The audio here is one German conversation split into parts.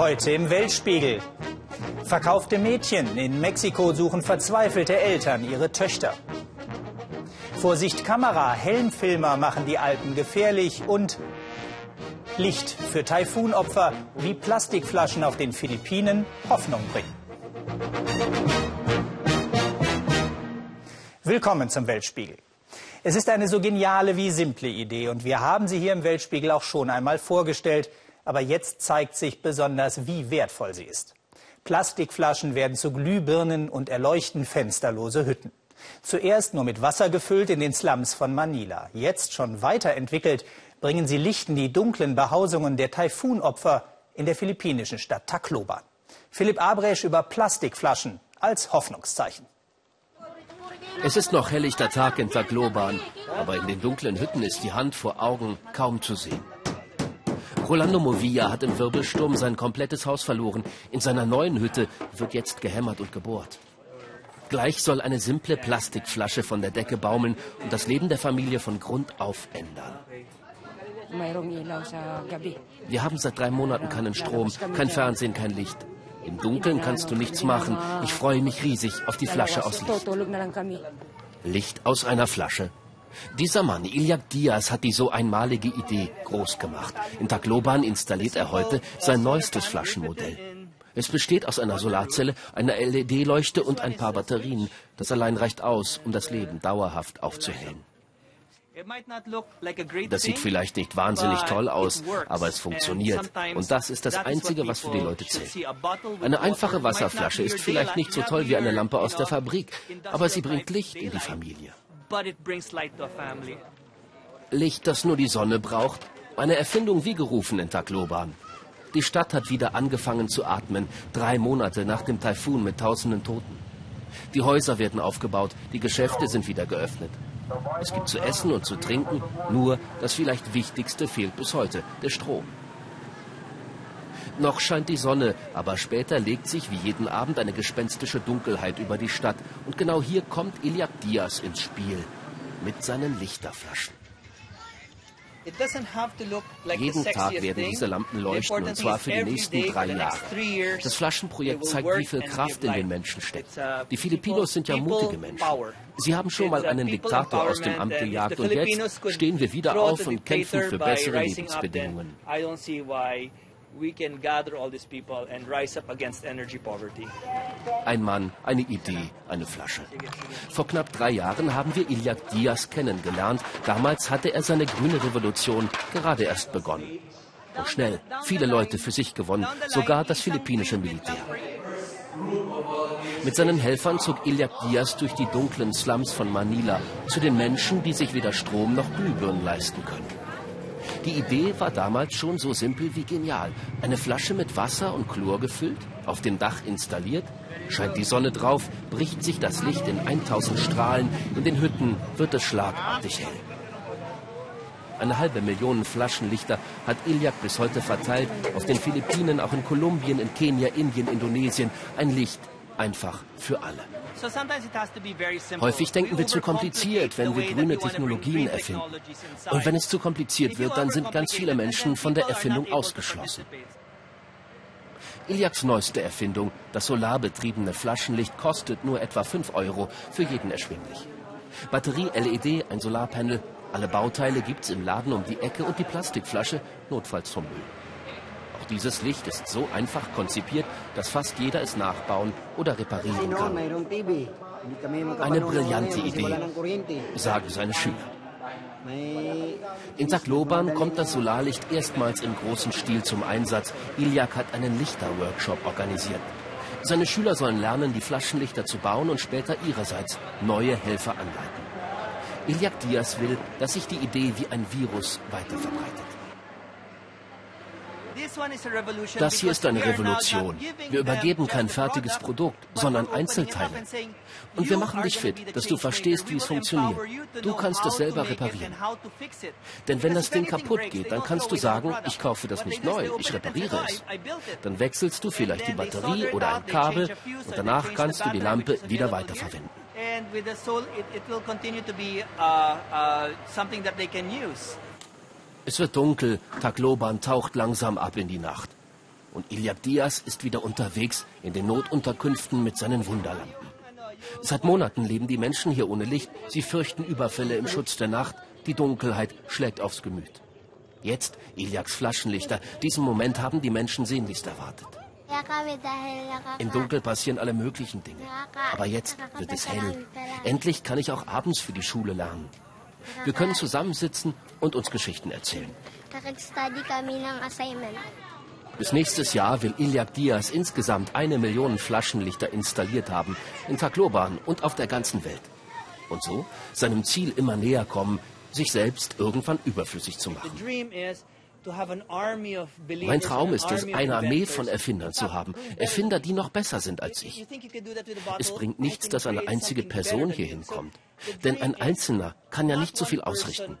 Heute im Weltspiegel. Verkaufte Mädchen. In Mexiko suchen verzweifelte Eltern ihre Töchter. Vorsicht Kamera. Helmfilmer machen die Alpen gefährlich. Und Licht für Taifunopfer, wie Plastikflaschen auf den Philippinen Hoffnung bringen. Willkommen zum Weltspiegel. Es ist eine so geniale wie simple Idee und wir haben sie hier im Weltspiegel auch schon einmal vorgestellt. Aber jetzt zeigt sich besonders, wie wertvoll sie ist. Plastikflaschen werden zu Glühbirnen und erleuchten fensterlose Hütten. Zuerst nur mit Wasser gefüllt in den Slums von Manila. Jetzt schon weiterentwickelt, bringen sie Licht in die dunklen Behausungen der Taifunopfer in der philippinischen Stadt Tacloban. Philipp Abresch über Plastikflaschen als Hoffnungszeichen. Es ist noch helllichter Tag in Tacloban, aber in den dunklen Hütten ist die Hand vor Augen kaum zu sehen. Rolando Movilla hat im Wirbelsturm sein komplettes Haus verloren. In seiner neuen Hütte wird jetzt gehämmert und gebohrt. Gleich soll eine simple Plastikflasche von der Decke baumeln und das Leben der Familie von Grund auf ändern. Wir haben seit drei Monaten keinen Strom, kein Fernsehen, kein Licht. Im Dunkeln kannst du nichts machen. Ich freue mich riesig auf die Flasche aus Licht. Licht aus einer Flasche. Dieser Mann, Iliak Diaz, hat die so einmalige Idee groß gemacht. In Tacloban installiert er heute sein neuestes Flaschenmodell. Es besteht aus einer Solarzelle, einer LED-Leuchte und ein paar Batterien. Das allein reicht aus, um das Leben dauerhaft aufzuhellen. Das sieht vielleicht nicht wahnsinnig toll aus, aber es funktioniert. Und das ist das Einzige, was für die Leute zählt. Eine einfache Wasserflasche ist vielleicht nicht so toll wie eine Lampe aus der Fabrik, aber sie bringt Licht in die Familie. Licht, das nur die Sonne braucht. Eine Erfindung wie gerufen in Tacloban. Die Stadt hat wieder angefangen zu atmen, drei Monate nach dem Taifun mit tausenden Toten. Die Häuser werden aufgebaut, die Geschäfte sind wieder geöffnet. Es gibt zu essen und zu trinken, nur das vielleicht Wichtigste fehlt bis heute, der Strom. Noch scheint die Sonne, aber später legt sich wie jeden Abend eine gespenstische Dunkelheit über die Stadt. Und genau hier kommt Iliak Diaz ins Spiel mit seinen Lichterflaschen. Jeden Tag werden diese Lampen leuchten, und zwar für die nächsten drei Jahre. Das Flaschenprojekt zeigt, wie viel Kraft in den Menschen steckt. Uh, die Filipinos sind ja mutige Menschen. Sie haben schon mal einen Diktator aus dem Amt gejagt, und jetzt stehen wir wieder auf und kämpfen für bessere Lebensbedingungen we can gather all these people and rise up against energy poverty. Ein Mann, eine Idee, eine Flasche. Vor knapp drei Jahren haben wir Iliak Diaz kennengelernt. Damals hatte er seine grüne Revolution gerade erst begonnen. Und schnell viele Leute für sich gewonnen, sogar das philippinische Militär. Mit seinen Helfern zog Iliak Diaz durch die dunklen Slums von Manila zu den Menschen, die sich weder Strom noch Glühbirnen leisten können. Die Idee war damals schon so simpel wie genial. Eine Flasche mit Wasser und Chlor gefüllt, auf dem Dach installiert, scheint die Sonne drauf, bricht sich das Licht in 1000 Strahlen, in den Hütten wird es schlagartig hell. Eine halbe Million Flaschenlichter hat Iliak bis heute verteilt, auf den Philippinen, auch in Kolumbien, in Kenia, Indien, Indonesien. Ein Licht einfach für alle. Häufig denken wir zu kompliziert, wenn wir grüne Technologien erfinden. Und wenn es zu kompliziert wird, dann sind ganz viele Menschen von der Erfindung ausgeschlossen. Iliaks neueste Erfindung, das solarbetriebene Flaschenlicht, kostet nur etwa 5 Euro, für jeden erschwinglich. Batterie, LED, ein Solarpanel, alle Bauteile gibt's im Laden um die Ecke und die Plastikflasche, notfalls vom Müll. Dieses Licht ist so einfach konzipiert, dass fast jeder es nachbauen oder reparieren kann. Eine brillante Idee, sagen seine Schüler. In Tacloban kommt das Solarlicht erstmals im großen Stil zum Einsatz. Iliak hat einen Lichterworkshop organisiert. Seine Schüler sollen lernen, die Flaschenlichter zu bauen und später ihrerseits neue Helfer anleiten. Iliak Diaz will, dass sich die Idee wie ein Virus weiterverbreitet. Das hier ist eine Revolution. Wir übergeben kein fertiges Produkt, sondern Einzelteile. Und wir machen dich fit, dass du verstehst, wie es funktioniert. Du kannst es selber reparieren. Denn wenn das Ding kaputt geht, dann kannst du sagen, ich kaufe das nicht neu, ich repariere es. Dann wechselst du vielleicht die Batterie oder ein Kabel und danach kannst du die Lampe wieder weiterverwenden. And with the soul, it, it will continue to be uh, uh, something that they can use. Es wird dunkel, Tagloban taucht langsam ab in die Nacht. Und Iliad Diaz ist wieder unterwegs in den Notunterkünften mit seinen Wunderlampen. Seit Monaten leben die Menschen hier ohne Licht. Sie fürchten Überfälle im Schutz der Nacht. Die Dunkelheit schlägt aufs Gemüt. Jetzt Iliaks Flaschenlichter. Diesen Moment haben die Menschen sehnlichst erwartet. Im Dunkel passieren alle möglichen Dinge. Aber jetzt wird es hell. Endlich kann ich auch abends für die Schule lernen. Wir können zusammensitzen und uns Geschichten erzählen. Bis nächstes Jahr will Iliak Diaz insgesamt eine Million Flaschenlichter installiert haben, in Tacloban und auf der ganzen Welt. Und so seinem Ziel immer näher kommen, sich selbst irgendwann überflüssig zu machen. Mein Traum ist es, eine Armee von Erfindern zu haben. Erfinder, die noch besser sind als ich. Es bringt nichts, dass eine einzige Person hier hinkommt. Denn ein Einzelner kann ja nicht so viel ausrichten.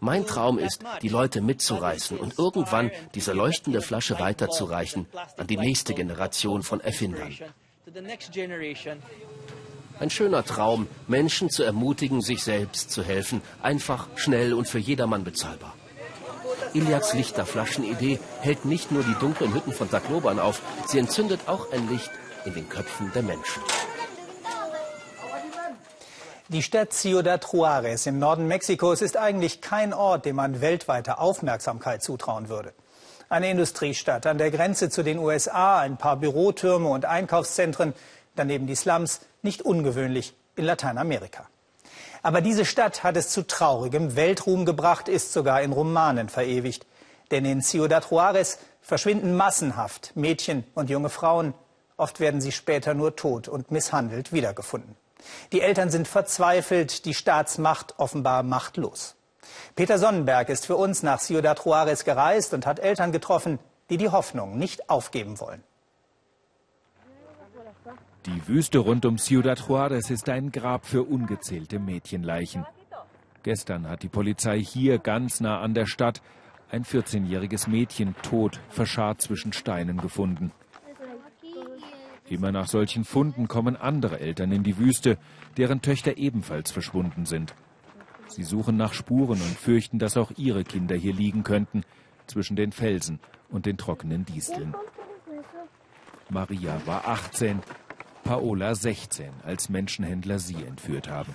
Mein Traum ist, die Leute mitzureißen und irgendwann diese leuchtende Flasche weiterzureichen an die nächste Generation von Erfindern. Ein schöner Traum, Menschen zu ermutigen, sich selbst zu helfen, einfach, schnell und für jedermann bezahlbar. Iliaks Lichterflaschenidee hält nicht nur die dunklen Hütten von Tacloban auf, sie entzündet auch ein Licht in den Köpfen der Menschen. Die Stadt Ciudad Juárez im Norden Mexikos ist eigentlich kein Ort, dem man weltweite Aufmerksamkeit zutrauen würde. Eine Industriestadt an der Grenze zu den USA, ein paar Bürotürme und Einkaufszentren, daneben die Slums, nicht ungewöhnlich in Lateinamerika. Aber diese Stadt hat es zu traurigem Weltruhm gebracht, ist sogar in Romanen verewigt. Denn in Ciudad Juárez verschwinden massenhaft Mädchen und junge Frauen. Oft werden sie später nur tot und misshandelt wiedergefunden. Die Eltern sind verzweifelt, die Staatsmacht offenbar machtlos. Peter Sonnenberg ist für uns nach Ciudad Juárez gereist und hat Eltern getroffen, die die Hoffnung nicht aufgeben wollen. Die Wüste rund um Ciudad Juárez ist ein Grab für ungezählte Mädchenleichen. Gestern hat die Polizei hier ganz nah an der Stadt ein 14-jähriges Mädchen tot, verscharrt zwischen Steinen gefunden. Immer nach solchen Funden kommen andere Eltern in die Wüste, deren Töchter ebenfalls verschwunden sind. Sie suchen nach Spuren und fürchten, dass auch ihre Kinder hier liegen könnten, zwischen den Felsen und den trockenen Disteln. Maria war 18, Paola 16, als Menschenhändler sie entführt haben.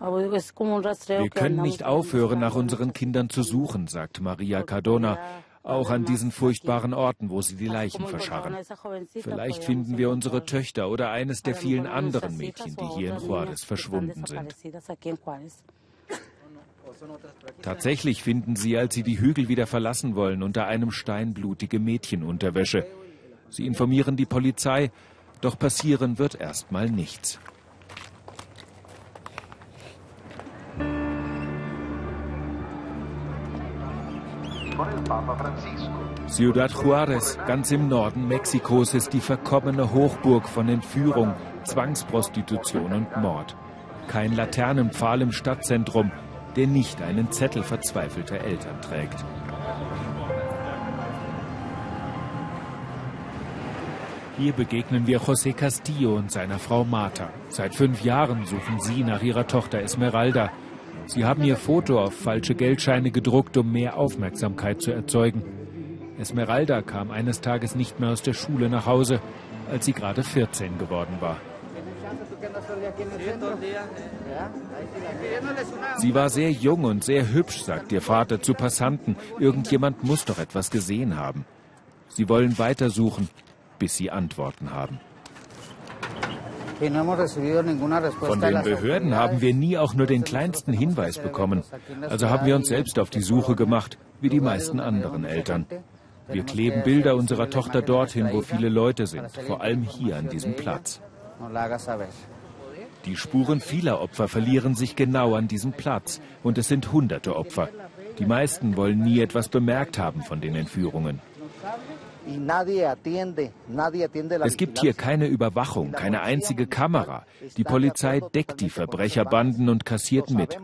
Wir können nicht aufhören, nach unseren Kindern zu suchen, sagt Maria Cardona, auch an diesen furchtbaren Orten, wo sie die Leichen verscharren. Vielleicht finden wir unsere Töchter oder eines der vielen anderen Mädchen, die hier in Juarez verschwunden sind. Tatsächlich finden sie, als sie die Hügel wieder verlassen wollen, unter einem Stein blutige Mädchenunterwäsche. Sie informieren die Polizei, doch passieren wird erstmal nichts. Ciudad Juárez, ganz im Norden Mexikos, ist die verkommene Hochburg von Entführung, Zwangsprostitution und Mord. Kein Laternenpfahl im Stadtzentrum, der nicht einen Zettel verzweifelter Eltern trägt. Hier begegnen wir José Castillo und seiner Frau Marta. Seit fünf Jahren suchen sie nach ihrer Tochter Esmeralda. Sie haben ihr Foto auf falsche Geldscheine gedruckt, um mehr Aufmerksamkeit zu erzeugen. Esmeralda kam eines Tages nicht mehr aus der Schule nach Hause, als sie gerade 14 geworden war. Sie war sehr jung und sehr hübsch, sagt ihr Vater zu Passanten. Irgendjemand muss doch etwas gesehen haben. Sie wollen weitersuchen, bis sie Antworten haben. Von den Behörden haben wir nie auch nur den kleinsten Hinweis bekommen. Also haben wir uns selbst auf die Suche gemacht, wie die meisten anderen Eltern. Wir kleben Bilder unserer Tochter dorthin, wo viele Leute sind, vor allem hier an diesem Platz. Die Spuren vieler Opfer verlieren sich genau an diesem Platz und es sind hunderte Opfer. Die meisten wollen nie etwas bemerkt haben von den Entführungen. Es gibt hier keine Überwachung, keine einzige Kamera. Die Polizei deckt die Verbrecherbanden und kassiert mit.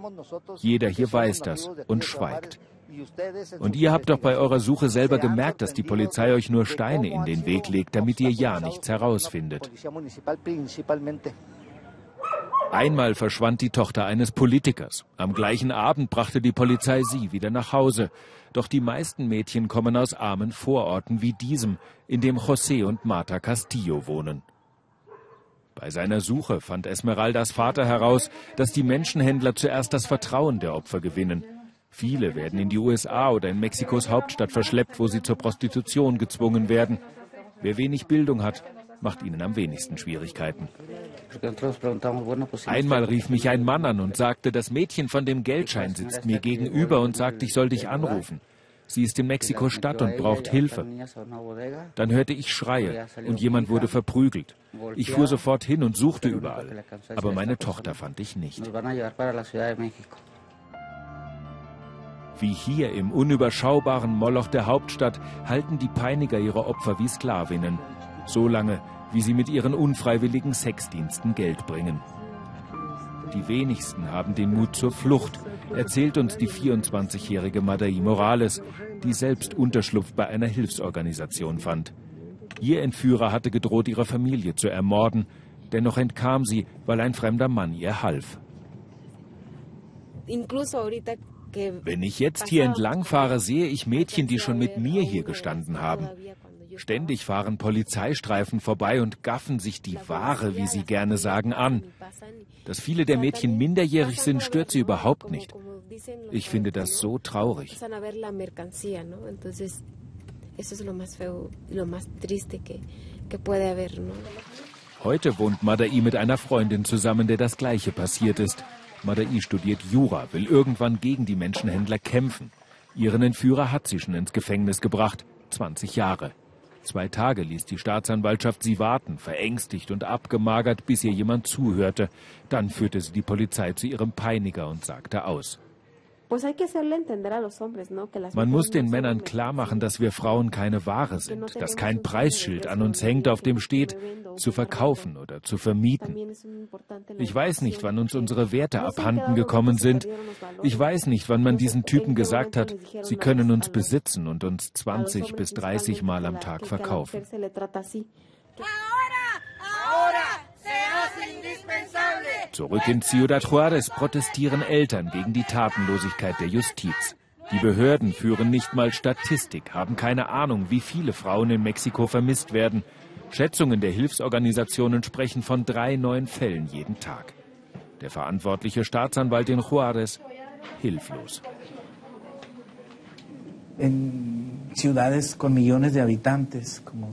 Jeder hier weiß das und schweigt. Und ihr habt doch bei eurer Suche selber gemerkt, dass die Polizei euch nur Steine in den Weg legt, damit ihr ja nichts herausfindet. Einmal verschwand die Tochter eines Politikers. Am gleichen Abend brachte die Polizei sie wieder nach Hause. Doch die meisten Mädchen kommen aus armen Vororten wie diesem, in dem José und Marta Castillo wohnen. Bei seiner Suche fand Esmeraldas Vater heraus, dass die Menschenhändler zuerst das Vertrauen der Opfer gewinnen. Viele werden in die USA oder in Mexikos Hauptstadt verschleppt, wo sie zur Prostitution gezwungen werden. Wer wenig Bildung hat, macht ihnen am wenigsten Schwierigkeiten. Einmal rief mich ein Mann an und sagte, das Mädchen von dem Geldschein sitzt mir gegenüber und sagt, ich soll dich anrufen. Sie ist in Mexiko-Stadt und braucht Hilfe. Dann hörte ich Schreie und jemand wurde verprügelt. Ich fuhr sofort hin und suchte überall. Aber meine Tochter fand ich nicht. Wie hier im unüberschaubaren Moloch der Hauptstadt halten die Peiniger ihre Opfer wie Sklavinnen so lange, wie sie mit ihren unfreiwilligen Sexdiensten Geld bringen. Die wenigsten haben den Mut zur Flucht, erzählt uns die 24-jährige Madai Morales, die selbst Unterschlupf bei einer Hilfsorganisation fand. Ihr Entführer hatte gedroht, ihre Familie zu ermorden, dennoch entkam sie, weil ein fremder Mann ihr half. Wenn ich jetzt hier entlang fahre, sehe ich Mädchen, die schon mit mir hier gestanden haben. Ständig fahren Polizeistreifen vorbei und gaffen sich die Ware, wie sie gerne sagen, an. Dass viele der Mädchen minderjährig sind, stört sie überhaupt nicht. Ich finde das so traurig. Heute wohnt Madai mit einer Freundin zusammen, der das Gleiche passiert ist. Madai studiert Jura, will irgendwann gegen die Menschenhändler kämpfen. Ihren Entführer hat sie schon ins Gefängnis gebracht. 20 Jahre. Zwei Tage ließ die Staatsanwaltschaft sie warten, verängstigt und abgemagert, bis ihr jemand zuhörte. Dann führte sie die Polizei zu ihrem Peiniger und sagte aus. Man muss den Männern klar machen, dass wir Frauen keine Ware sind, dass kein Preisschild an uns hängt, auf dem steht, zu verkaufen oder zu vermieten. Ich weiß nicht, wann uns unsere Werte abhanden gekommen sind. Ich weiß nicht, wann man diesen Typen gesagt hat, sie können uns besitzen und uns 20 bis 30 Mal am Tag verkaufen. Zurück in Ciudad Juarez protestieren Eltern gegen die Tatenlosigkeit der Justiz. Die Behörden führen nicht mal Statistik, haben keine Ahnung, wie viele Frauen in Mexiko vermisst werden. Schätzungen der Hilfsorganisationen sprechen von drei neuen Fällen jeden Tag. Der verantwortliche Staatsanwalt in Juarez hilflos.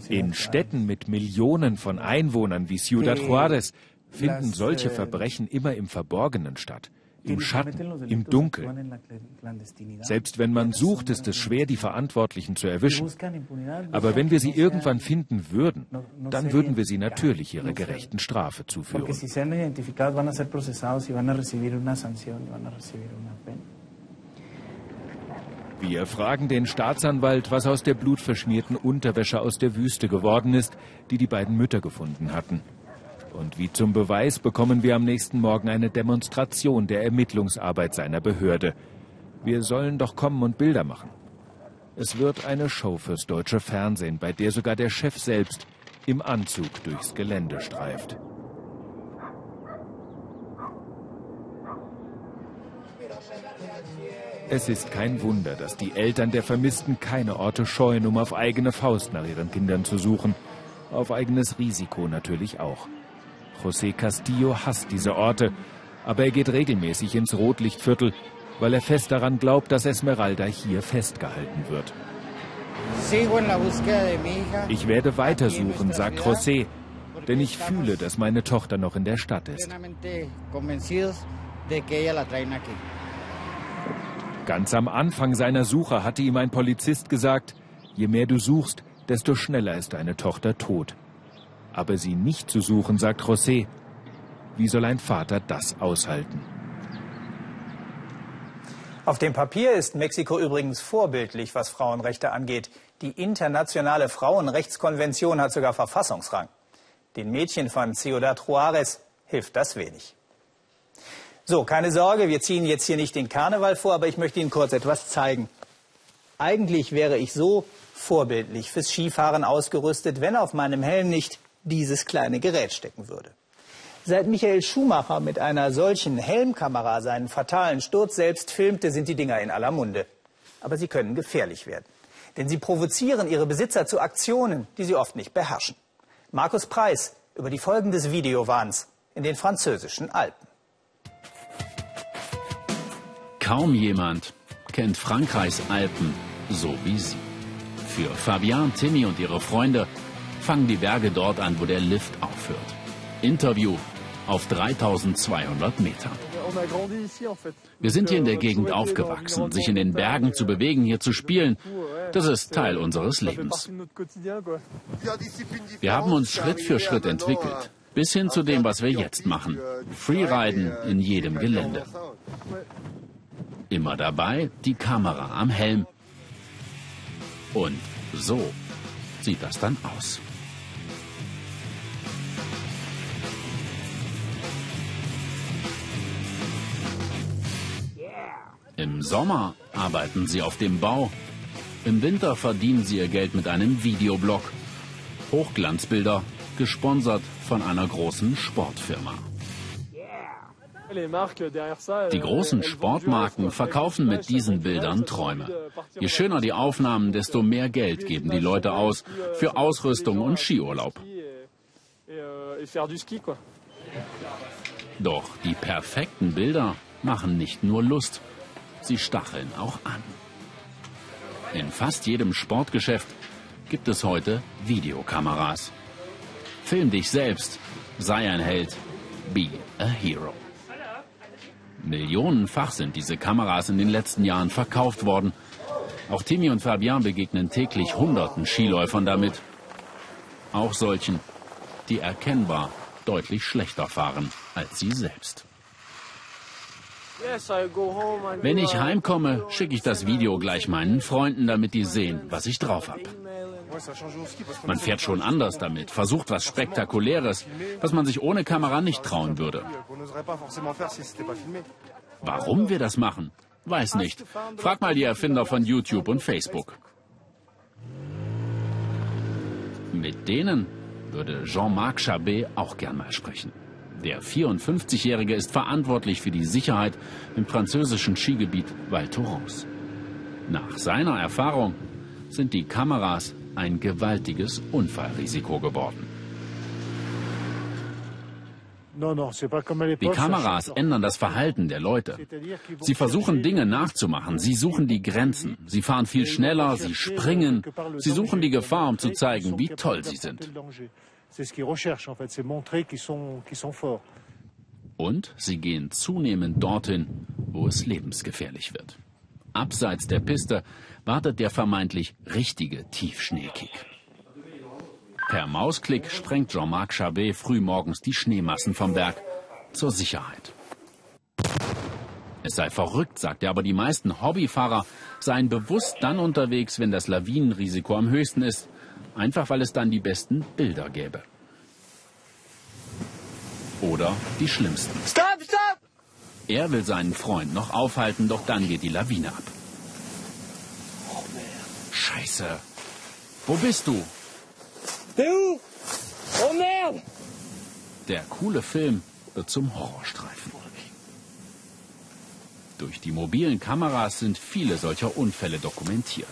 In Städten mit Millionen von Einwohnern wie Ciudad Juarez finden solche Verbrechen immer im Verborgenen statt, im Schatten, im Dunkeln. Selbst wenn man sucht, ist es schwer, die Verantwortlichen zu erwischen. Aber wenn wir sie irgendwann finden würden, dann würden wir sie natürlich ihrer gerechten Strafe zuführen. Wir fragen den Staatsanwalt, was aus der blutverschmierten Unterwäsche aus der Wüste geworden ist, die die beiden Mütter gefunden hatten. Und wie zum Beweis bekommen wir am nächsten Morgen eine Demonstration der Ermittlungsarbeit seiner Behörde. Wir sollen doch kommen und Bilder machen. Es wird eine Show fürs deutsche Fernsehen, bei der sogar der Chef selbst im Anzug durchs Gelände streift. Es ist kein Wunder, dass die Eltern der Vermissten keine Orte scheuen, um auf eigene Faust nach ihren Kindern zu suchen. Auf eigenes Risiko natürlich auch. José Castillo hasst diese Orte, aber er geht regelmäßig ins Rotlichtviertel, weil er fest daran glaubt, dass Esmeralda hier festgehalten wird. Ich werde weitersuchen, sagt José, denn ich fühle, dass meine Tochter noch in der Stadt ist. Ganz am Anfang seiner Suche hatte ihm ein Polizist gesagt, je mehr du suchst, desto schneller ist deine Tochter tot aber sie nicht zu suchen, sagt José. Wie soll ein Vater das aushalten? Auf dem Papier ist Mexiko übrigens vorbildlich, was Frauenrechte angeht. Die internationale Frauenrechtskonvention hat sogar Verfassungsrang. Den Mädchen von Ciudad Juarez hilft das wenig. So, keine Sorge, wir ziehen jetzt hier nicht den Karneval vor, aber ich möchte Ihnen kurz etwas zeigen. Eigentlich wäre ich so vorbildlich fürs Skifahren ausgerüstet, wenn auf meinem Helm nicht dieses kleine Gerät stecken würde. Seit Michael Schumacher mit einer solchen Helmkamera seinen fatalen Sturz selbst filmte, sind die Dinger in aller Munde. Aber sie können gefährlich werden. Denn sie provozieren ihre Besitzer zu Aktionen, die sie oft nicht beherrschen. Markus Preis über die Folgen des Videowahns in den französischen Alpen. Kaum jemand kennt Frankreichs Alpen so wie sie. Für Fabian, Timmy und ihre Freunde fangen die Berge dort an, wo der Lift aufhört. Interview auf 3200 Metern. Wir sind hier in der Gegend aufgewachsen. Sich in den Bergen zu bewegen, hier zu spielen, das ist Teil unseres Lebens. Wir haben uns Schritt für Schritt entwickelt, bis hin zu dem, was wir jetzt machen. Freeriden in jedem Gelände. Immer dabei die Kamera am Helm. Und so sieht das dann aus. Im Sommer arbeiten sie auf dem Bau. Im Winter verdienen sie ihr Geld mit einem Videoblog. Hochglanzbilder, gesponsert von einer großen Sportfirma. Die großen Sportmarken verkaufen mit diesen Bildern Träume. Je schöner die Aufnahmen, desto mehr Geld geben die Leute aus für Ausrüstung und Skiurlaub. Doch die perfekten Bilder machen nicht nur Lust, sie stacheln auch an. In fast jedem Sportgeschäft gibt es heute Videokameras. Film dich selbst, sei ein Held, be a hero. Millionenfach sind diese Kameras in den letzten Jahren verkauft worden. Auch Timmy und Fabian begegnen täglich hunderten Skiläufern damit. Auch solchen, die erkennbar deutlich schlechter fahren als sie selbst. Wenn ich heimkomme, schicke ich das Video gleich meinen Freunden, damit die sehen, was ich drauf habe. Man fährt schon anders damit, versucht was Spektakuläres, was man sich ohne Kamera nicht trauen würde. Warum wir das machen? Weiß nicht. Frag mal die Erfinder von YouTube und Facebook. Mit denen würde Jean-Marc Chabet auch gern mal sprechen. Der 54-Jährige ist verantwortlich für die Sicherheit im französischen Skigebiet Val Thorens. Nach seiner Erfahrung sind die Kameras ein gewaltiges Unfallrisiko geworden. Die Kameras ändern das Verhalten der Leute. Sie versuchen Dinge nachzumachen, sie suchen die Grenzen, sie fahren viel schneller, sie springen, sie suchen die Gefahr, um zu zeigen, wie toll sie sind. Und sie gehen zunehmend dorthin, wo es lebensgefährlich wird. Abseits der Piste wartet der vermeintlich richtige Tiefschneekick. Per Mausklick sprengt Jean-Marc Chabet frühmorgens die Schneemassen vom Berg zur Sicherheit. Es sei verrückt, sagt er, aber die meisten Hobbyfahrer seien bewusst dann unterwegs, wenn das Lawinenrisiko am höchsten ist, einfach weil es dann die besten Bilder gäbe. Oder die schlimmsten. Stop, stop! Er will seinen Freund noch aufhalten, doch dann geht die Lawine ab. Scheiße. Wo bist du? Oh merde! Der coole Film wird zum Horrorstreifen. Durch die mobilen Kameras sind viele solcher Unfälle dokumentiert.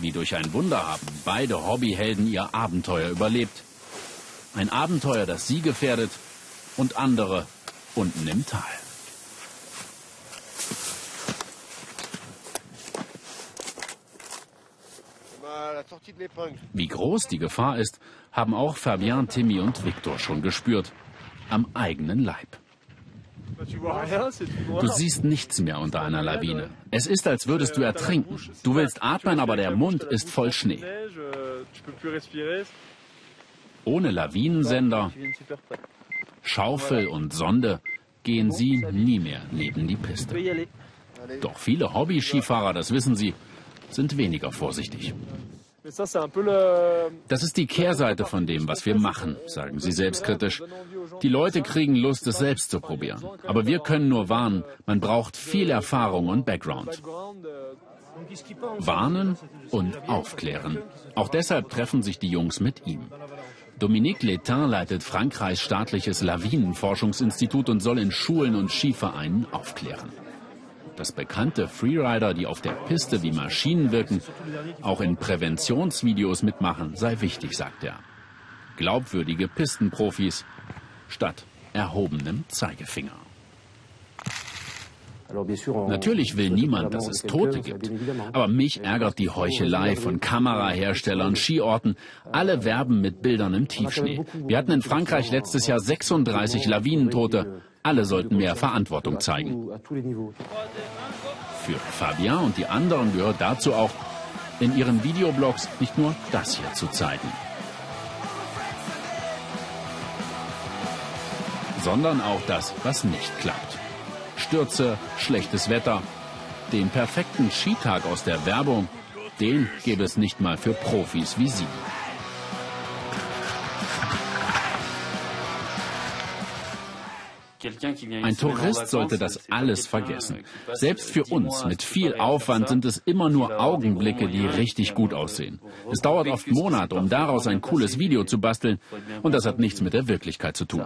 Wie durch ein Wunder haben beide Hobbyhelden ihr Abenteuer überlebt. Ein Abenteuer, das sie gefährdet und andere unten im Tal. Wie groß die Gefahr ist, haben auch Fabien, Timmy und Victor schon gespürt. Am eigenen Leib. Du siehst nichts mehr unter einer Lawine. Es ist, als würdest du ertrinken. Du willst atmen, aber der Mund ist voll Schnee. Ohne Lawinensender, Schaufel und Sonde gehen sie nie mehr neben die Piste. Doch viele Hobby-Skifahrer, das wissen sie, sind weniger vorsichtig. Das ist die Kehrseite von dem, was wir machen, sagen sie selbstkritisch. Die Leute kriegen Lust, es selbst zu probieren. Aber wir können nur warnen, man braucht viel Erfahrung und Background. Warnen und aufklären. Auch deshalb treffen sich die Jungs mit ihm. Dominique Letin leitet Frankreichs staatliches Lawinenforschungsinstitut und soll in Schulen und Skivereinen aufklären. Dass bekannte Freerider, die auf der Piste wie Maschinen wirken, auch in Präventionsvideos mitmachen, sei wichtig, sagt er. Glaubwürdige Pistenprofis statt erhobenem Zeigefinger. Natürlich will niemand, dass es Tote gibt. Aber mich ärgert die Heuchelei von Kameraherstellern, Skiorten. Alle werben mit Bildern im Tiefschnee. Wir hatten in Frankreich letztes Jahr 36 Lawinentote. Alle sollten mehr Verantwortung zeigen. Für Fabien und die anderen gehört dazu auch, in ihren Videoblogs nicht nur das hier zu zeigen. sondern auch das, was nicht klappt. Stürze, schlechtes Wetter. Den perfekten Skitag aus der Werbung, den gäbe es nicht mal für Profis wie Sie. Ein Tourist sollte das alles vergessen. Selbst für uns mit viel Aufwand sind es immer nur Augenblicke, die richtig gut aussehen. Es dauert oft Monate, um daraus ein cooles Video zu basteln und das hat nichts mit der Wirklichkeit zu tun.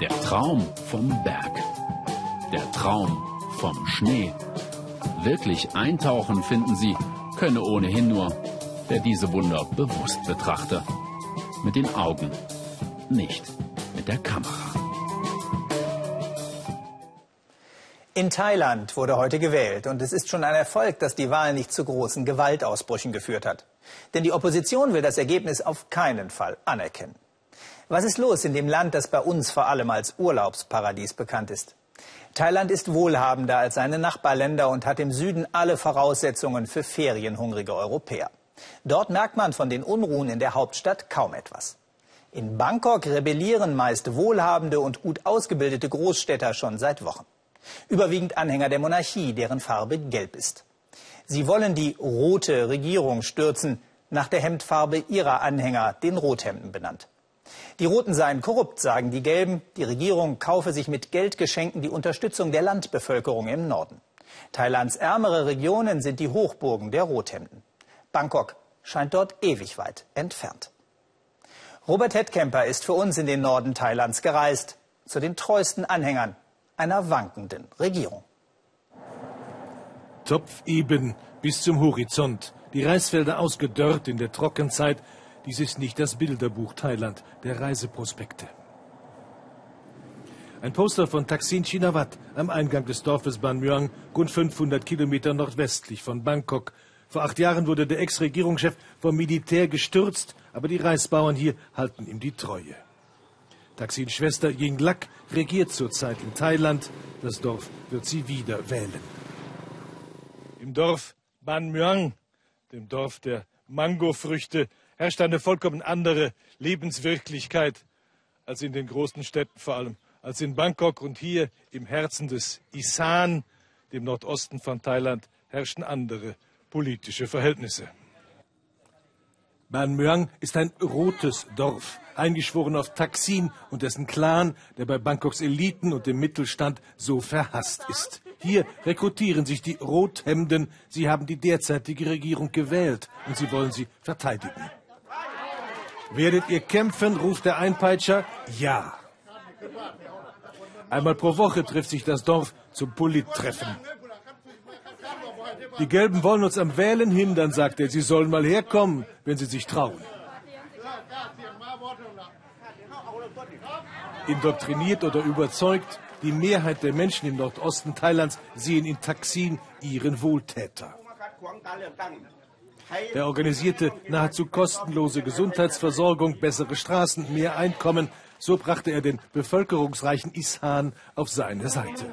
Der Traum vom Berg. Der Traum vom Schnee. Wirklich eintauchen, finden Sie, könne ohnehin nur, wer diese Wunder bewusst betrachte. Mit den Augen, nicht der Kamera. In Thailand wurde heute gewählt und es ist schon ein Erfolg, dass die Wahl nicht zu großen Gewaltausbrüchen geführt hat. Denn die Opposition will das Ergebnis auf keinen Fall anerkennen. Was ist los in dem Land, das bei uns vor allem als Urlaubsparadies bekannt ist? Thailand ist wohlhabender als seine Nachbarländer und hat im Süden alle Voraussetzungen für ferienhungrige Europäer. Dort merkt man von den Unruhen in der Hauptstadt kaum etwas. In Bangkok rebellieren meist wohlhabende und gut ausgebildete Großstädter schon seit Wochen. Überwiegend Anhänger der Monarchie, deren Farbe gelb ist. Sie wollen die rote Regierung stürzen, nach der Hemdfarbe ihrer Anhänger, den Rothemden benannt. Die Roten seien korrupt, sagen die Gelben. Die Regierung kaufe sich mit Geldgeschenken die Unterstützung der Landbevölkerung im Norden. Thailands ärmere Regionen sind die Hochburgen der Rothemden. Bangkok scheint dort ewig weit entfernt. Robert Hettkemper ist für uns in den Norden Thailands gereist, zu den treuesten Anhängern einer wankenden Regierung. Topf eben bis zum Horizont, die Reisfelder ausgedörrt in der Trockenzeit, dies ist nicht das Bilderbuch Thailand der Reiseprospekte. Ein Poster von Taksin Chinawat am Eingang des Dorfes Ban Muang, rund 500 Kilometer nordwestlich von Bangkok. Vor acht Jahren wurde der Ex-Regierungschef vom Militär gestürzt, aber die Reisbauern hier halten ihm die Treue. Taksins Schwester Yingluck regiert zurzeit in Thailand. Das Dorf wird sie wieder wählen. Im Dorf Ban Muang, dem Dorf der Mangofrüchte, herrscht eine vollkommen andere Lebenswirklichkeit als in den großen Städten, vor allem als in Bangkok und hier im Herzen des Isan, dem Nordosten von Thailand, herrschen andere politische Verhältnisse. Ban Muang ist ein rotes Dorf, eingeschworen auf Taksin und dessen Clan, der bei Bangkoks Eliten und dem Mittelstand so verhasst ist. Hier rekrutieren sich die Rothemden. Sie haben die derzeitige Regierung gewählt und sie wollen sie verteidigen. Werdet ihr kämpfen, ruft der Einpeitscher. Ja. Einmal pro Woche trifft sich das Dorf zum Polittreffen. Die Gelben wollen uns am Wählen hindern, sagt er. Sie sollen mal herkommen, wenn sie sich trauen. Indoktriniert oder überzeugt, die Mehrheit der Menschen im Nordosten Thailands sehen in Taksin ihren Wohltäter. Er organisierte nahezu kostenlose Gesundheitsversorgung, bessere Straßen, mehr Einkommen. So brachte er den bevölkerungsreichen Ishan auf seine Seite.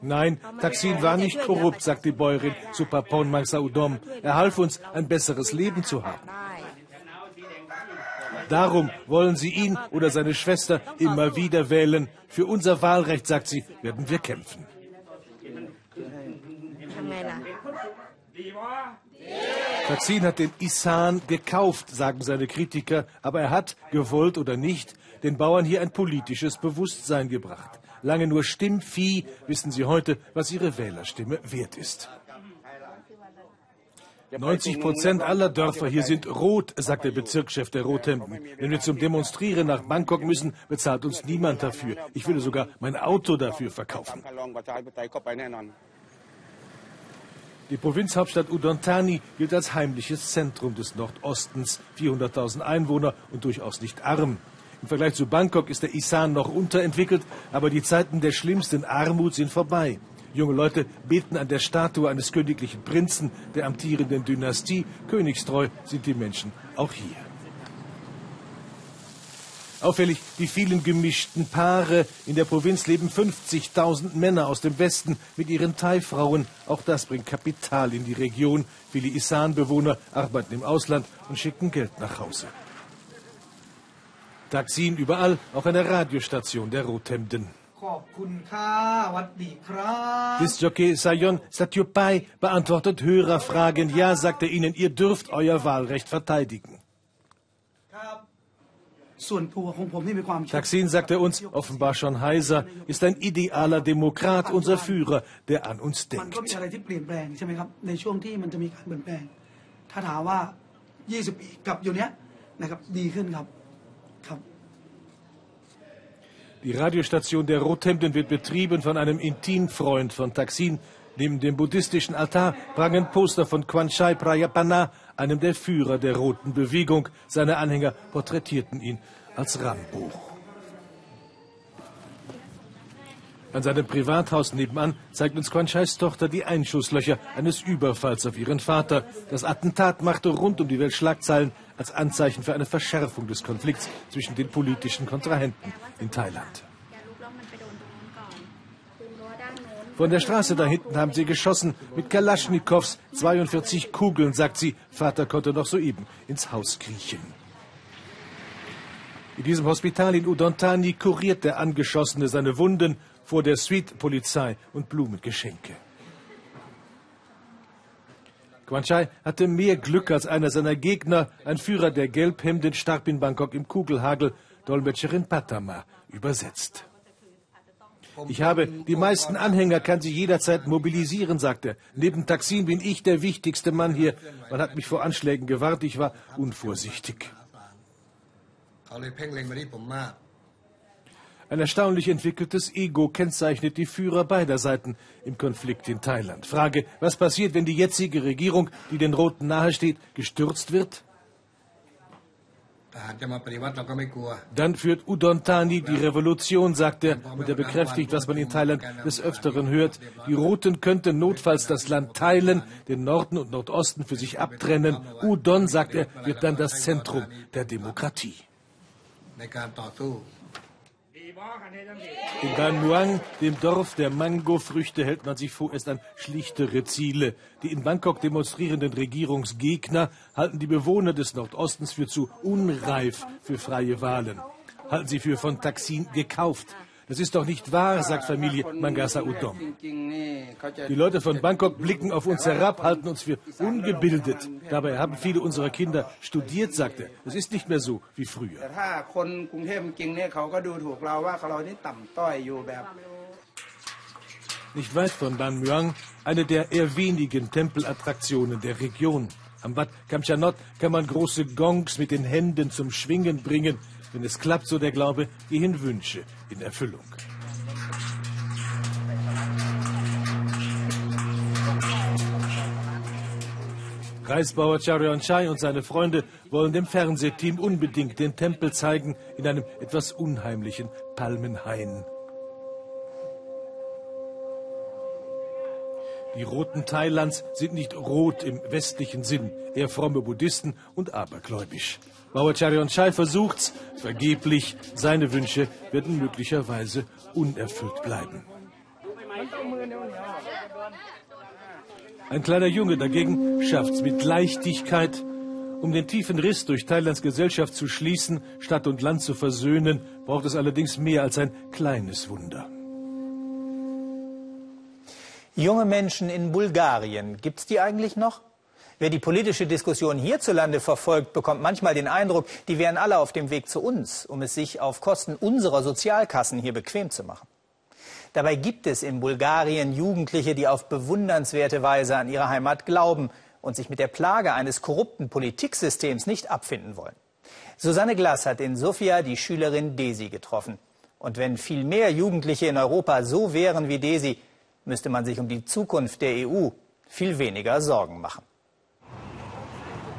Nein, Taksin war nicht korrupt, sagt die Bäuerin Supapon Mangsaudom. Er half uns, ein besseres Leben zu haben. Darum wollen sie ihn oder seine Schwester immer wieder wählen. Für unser Wahlrecht, sagt sie, werden wir kämpfen. Taksin hat den Isan gekauft, sagen seine Kritiker, aber er hat, gewollt oder nicht, den Bauern hier ein politisches Bewusstsein gebracht. Lange nur Stimmvieh wissen sie heute, was ihre Wählerstimme wert ist. 90 Prozent aller Dörfer hier sind rot, sagt der Bezirkschef der Rothemden. Wenn wir zum Demonstrieren nach Bangkok müssen, bezahlt uns niemand dafür. Ich würde sogar mein Auto dafür verkaufen. Die Provinzhauptstadt Udon Thani gilt als heimliches Zentrum des Nordostens, 400.000 Einwohner und durchaus nicht arm. Im Vergleich zu Bangkok ist der Isan noch unterentwickelt, aber die Zeiten der schlimmsten Armut sind vorbei. Junge Leute beten an der Statue eines königlichen Prinzen der amtierenden Dynastie. Königstreu sind die Menschen auch hier. Auffällig die vielen gemischten Paare. In der Provinz leben 50.000 Männer aus dem Westen mit ihren Thai-Frauen. Auch das bringt Kapital in die Region. Viele Isan-Bewohner arbeiten im Ausland und schicken Geld nach Hause. Taxin überall, auch eine Radiostation der Rothemden. Disc-Jockey Sayon Satyupai beantwortet Hörerfragen. Ja, sagt er ihnen, ihr dürft euer Wahlrecht verteidigen. Taksin, sagt er uns, offenbar schon heiser, ist ein idealer Demokrat, unser Führer, der an uns denkt. Die Radiostation der Rothemden wird betrieben von einem Intimfreund von Taksin. Neben dem buddhistischen Altar prangen Poster von Kwanchai Prayapana, einem der Führer der Roten Bewegung. Seine Anhänger porträtierten ihn als Rambo. An seinem Privathaus nebenan zeigt uns Quanchais Tochter die Einschusslöcher eines Überfalls auf ihren Vater. Das Attentat machte rund um die Welt Schlagzeilen als Anzeichen für eine Verschärfung des Konflikts zwischen den politischen Kontrahenten in Thailand. Von der Straße da hinten haben sie geschossen mit Kalaschnikows, 42 Kugeln, sagt sie. Vater konnte noch soeben ins Haus kriechen. In diesem Hospital in Udontani kuriert der Angeschossene seine Wunden vor der Suite-Polizei und Blumengeschenke. Quanchai hatte mehr Glück als einer seiner Gegner. Ein Führer der Gelbhemden starb in Bangkok im Kugelhagel. Dolmetscherin Patama übersetzt. Ich habe die meisten Anhänger, kann sie jederzeit mobilisieren, sagte er. Neben Taksim bin ich der wichtigste Mann hier. Man hat mich vor Anschlägen gewarnt, ich war unvorsichtig. Ein erstaunlich entwickeltes Ego kennzeichnet die Führer beider Seiten im Konflikt in Thailand. Frage, was passiert, wenn die jetzige Regierung, die den Roten nahesteht, gestürzt wird? Dann führt Udon Thani die Revolution, sagt er, und er bekräftigt, was man in Thailand des Öfteren hört. Die Roten könnten notfalls das Land teilen, den Norden und Nordosten für sich abtrennen. Udon, sagt er, wird dann das Zentrum der Demokratie. In Dan Muang, dem Dorf der Mango-Früchte, hält man sich vorerst an schlichtere Ziele. Die in Bangkok demonstrierenden Regierungsgegner halten die Bewohner des Nordostens für zu unreif für freie Wahlen. Halten sie für von Taksin gekauft. Das ist doch nicht wahr, sagt Familie Mangasa Udom. Die Leute von Bangkok blicken auf uns herab, halten uns für ungebildet. Dabei haben viele unserer Kinder studiert, sagt er. Es ist nicht mehr so wie früher. Nicht weit von Ban Muang, eine der eher wenigen Tempelattraktionen der Region. Am Bad Kamchanot kann man große Gongs mit den Händen zum Schwingen bringen. Wenn es klappt, so der Glaube, gehen Wünsche in Erfüllung. Reisbauer Charion Chai und seine Freunde wollen dem Fernsehteam unbedingt den Tempel zeigen in einem etwas unheimlichen Palmenhain. Die Roten Thailands sind nicht rot im westlichen Sinn, eher fromme Buddhisten und abergläubisch. Bauer Charion Chai versucht's, vergeblich. Seine Wünsche werden möglicherweise unerfüllt bleiben. Ein kleiner Junge dagegen schafft's mit Leichtigkeit. Um den tiefen Riss durch Thailands Gesellschaft zu schließen, Stadt und Land zu versöhnen, braucht es allerdings mehr als ein kleines Wunder. Junge Menschen in Bulgarien, gibt's die eigentlich noch? Wer die politische Diskussion hierzulande verfolgt, bekommt manchmal den Eindruck, die wären alle auf dem Weg zu uns, um es sich auf Kosten unserer Sozialkassen hier bequem zu machen. Dabei gibt es in Bulgarien Jugendliche, die auf bewundernswerte Weise an ihre Heimat glauben und sich mit der Plage eines korrupten Politiksystems nicht abfinden wollen. Susanne Glass hat in Sofia die Schülerin Desi getroffen. Und wenn viel mehr Jugendliche in Europa so wären wie Desi, müsste man sich um die Zukunft der EU viel weniger Sorgen machen.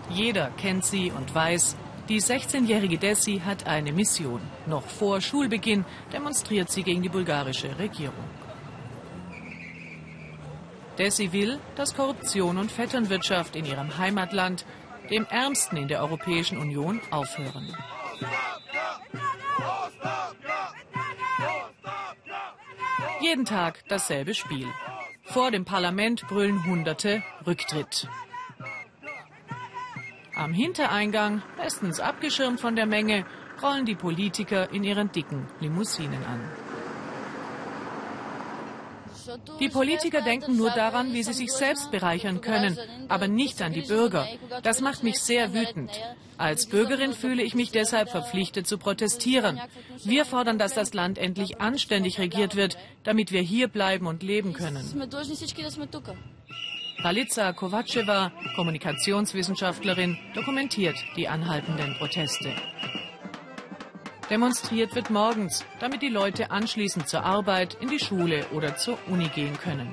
Jeder kennt sie und weiß, die 16-jährige Desi hat eine Mission. Noch vor Schulbeginn demonstriert sie gegen die bulgarische Regierung. Desi will, dass Korruption und Vetternwirtschaft in ihrem Heimatland dem Ärmsten in der Europäischen Union, aufhören. Jeden Tag dasselbe Spiel. Vor dem Parlament brüllen Hunderte Rücktritt. Am Hintereingang, bestens abgeschirmt von der Menge, rollen die Politiker in ihren dicken Limousinen an. Die Politiker denken nur daran, wie sie sich selbst bereichern können, aber nicht an die Bürger. Das macht mich sehr wütend. Als Bürgerin fühle ich mich deshalb verpflichtet zu protestieren. Wir fordern, dass das Land endlich anständig regiert wird, damit wir hier bleiben und leben können. Ralitza Kovaceva, Kommunikationswissenschaftlerin, dokumentiert die anhaltenden Proteste. Demonstriert wird morgens, damit die Leute anschließend zur Arbeit, in die Schule oder zur Uni gehen können.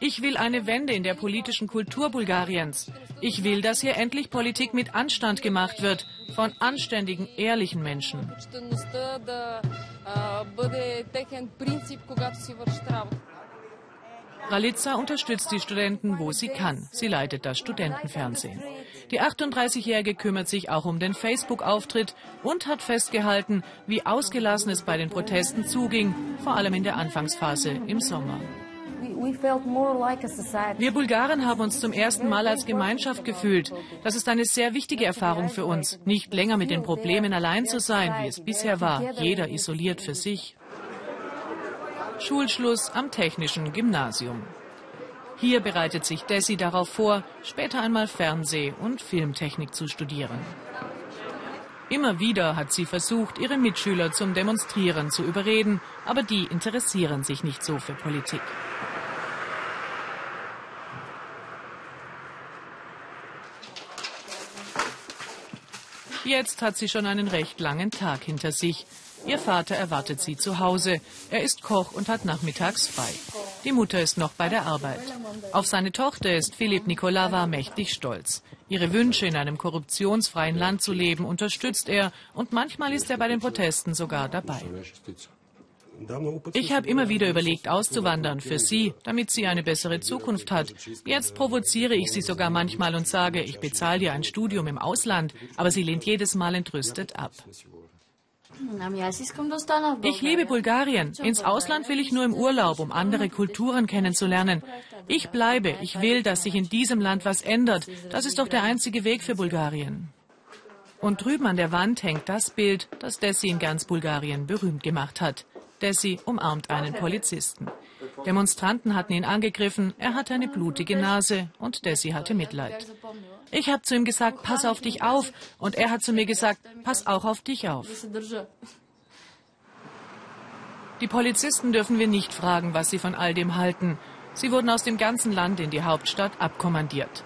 Ich will eine Wende in der politischen Kultur Bulgariens. Ich will, dass hier endlich Politik mit Anstand gemacht wird, von anständigen, ehrlichen Menschen. Ralitza unterstützt die Studenten, wo sie kann. Sie leitet das Studentenfernsehen. Die 38-Jährige kümmert sich auch um den Facebook-Auftritt und hat festgehalten, wie ausgelassen es bei den Protesten zuging, vor allem in der Anfangsphase im Sommer. Wir Bulgaren haben uns zum ersten Mal als Gemeinschaft gefühlt. Das ist eine sehr wichtige Erfahrung für uns, nicht länger mit den Problemen allein zu sein, wie es bisher war, jeder isoliert für sich. Schulschluss am Technischen Gymnasium. Hier bereitet sich Desi darauf vor, später einmal Fernseh- und Filmtechnik zu studieren. Immer wieder hat sie versucht, ihre Mitschüler zum Demonstrieren zu überreden, aber die interessieren sich nicht so für Politik. Jetzt hat sie schon einen recht langen Tag hinter sich. Ihr Vater erwartet sie zu Hause. Er ist Koch und hat nachmittags frei. Die Mutter ist noch bei der Arbeit. Auf seine Tochter ist Philipp Nikolava mächtig stolz. Ihre Wünsche, in einem korruptionsfreien Land zu leben, unterstützt er und manchmal ist er bei den Protesten sogar dabei. Ich habe immer wieder überlegt, auszuwandern für sie, damit sie eine bessere Zukunft hat. Jetzt provoziere ich sie sogar manchmal und sage, ich bezahle dir ein Studium im Ausland, aber sie lehnt jedes Mal entrüstet ab. Ich liebe Bulgarien. Ins Ausland will ich nur im Urlaub, um andere Kulturen kennenzulernen. Ich bleibe. Ich will, dass sich in diesem Land was ändert. Das ist doch der einzige Weg für Bulgarien. Und drüben an der Wand hängt das Bild, das Desi in ganz Bulgarien berühmt gemacht hat. Desi umarmt einen Polizisten. Demonstranten hatten ihn angegriffen, er hatte eine blutige Nase und Desi hatte Mitleid. Ich habe zu ihm gesagt, pass auf dich auf und er hat zu mir gesagt, pass auch auf dich auf. Die Polizisten dürfen wir nicht fragen, was sie von all dem halten. Sie wurden aus dem ganzen Land in die Hauptstadt abkommandiert.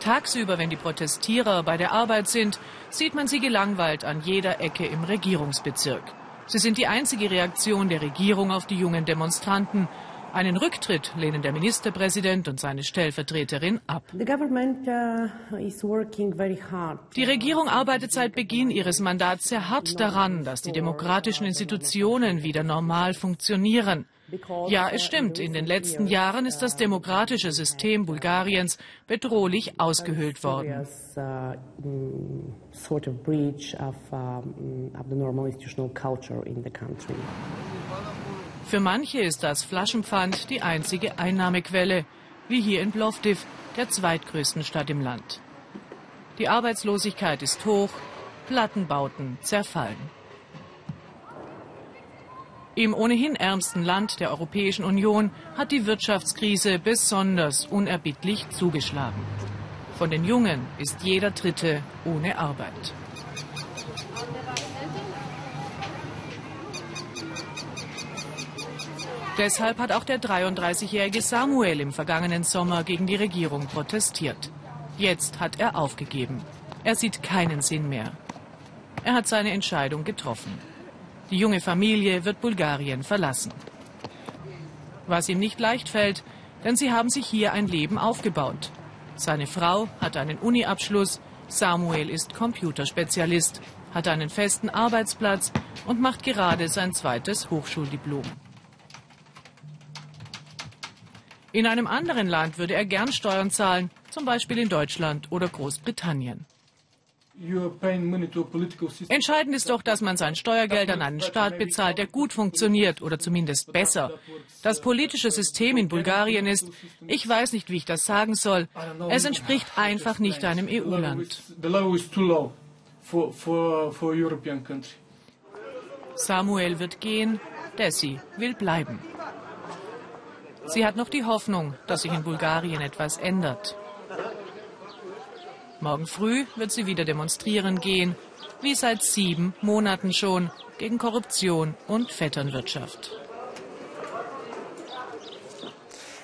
Tagsüber, wenn die Protestierer bei der Arbeit sind, sieht man sie gelangweilt an jeder Ecke im Regierungsbezirk. Sie sind die einzige Reaktion der Regierung auf die jungen Demonstranten. Einen Rücktritt lehnen der Ministerpräsident und seine Stellvertreterin ab. Uh, die Regierung arbeitet seit Beginn ihres Mandats sehr hart daran, dass die demokratischen Institutionen wieder normal funktionieren. Ja, es stimmt. In den letzten Jahren ist das demokratische System Bulgariens bedrohlich ausgehöhlt worden. Für manche ist das Flaschenpfand die einzige Einnahmequelle, wie hier in Plovdiv, der zweitgrößten Stadt im Land. Die Arbeitslosigkeit ist hoch, Plattenbauten zerfallen. Im ohnehin ärmsten Land der Europäischen Union hat die Wirtschaftskrise besonders unerbittlich zugeschlagen. Von den Jungen ist jeder Dritte ohne Arbeit. Deshalb hat auch der 33-jährige Samuel im vergangenen Sommer gegen die Regierung protestiert. Jetzt hat er aufgegeben. Er sieht keinen Sinn mehr. Er hat seine Entscheidung getroffen. Die junge Familie wird Bulgarien verlassen. Was ihm nicht leicht fällt, denn sie haben sich hier ein Leben aufgebaut. Seine Frau hat einen Uni-Abschluss, Samuel ist Computerspezialist, hat einen festen Arbeitsplatz und macht gerade sein zweites Hochschuldiplom. In einem anderen Land würde er gern Steuern zahlen, zum Beispiel in Deutschland oder Großbritannien. Entscheidend ist doch, dass man sein Steuergeld an einen Staat bezahlt, der gut funktioniert oder zumindest besser. Das politische System in Bulgarien ist, ich weiß nicht, wie ich das sagen soll, es entspricht einfach nicht einem EU-Land. Samuel wird gehen, Desi will bleiben. Sie hat noch die Hoffnung, dass sich in Bulgarien etwas ändert. Morgen früh wird sie wieder demonstrieren gehen, wie seit sieben Monaten schon, gegen Korruption und Vetternwirtschaft.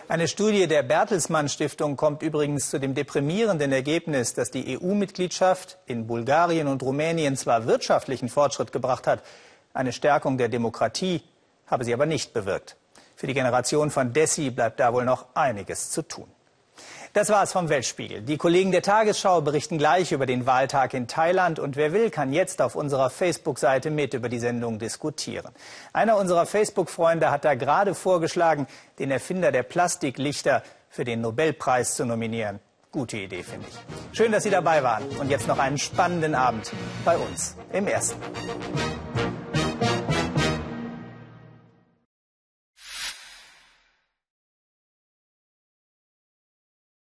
Eine Studie der Bertelsmann Stiftung kommt übrigens zu dem deprimierenden Ergebnis, dass die EU-Mitgliedschaft in Bulgarien und Rumänien zwar wirtschaftlichen Fortschritt gebracht hat, eine Stärkung der Demokratie habe sie aber nicht bewirkt. Für die Generation von Dessi bleibt da wohl noch einiges zu tun. Das war es vom Weltspiegel. Die Kollegen der Tagesschau berichten gleich über den Wahltag in Thailand und wer will, kann jetzt auf unserer Facebook-Seite mit über die Sendung diskutieren. Einer unserer Facebook-Freunde hat da gerade vorgeschlagen, den Erfinder der Plastiklichter für den Nobelpreis zu nominieren. Gute Idee, finde ich. Schön, dass Sie dabei waren und jetzt noch einen spannenden Abend bei uns im Ersten.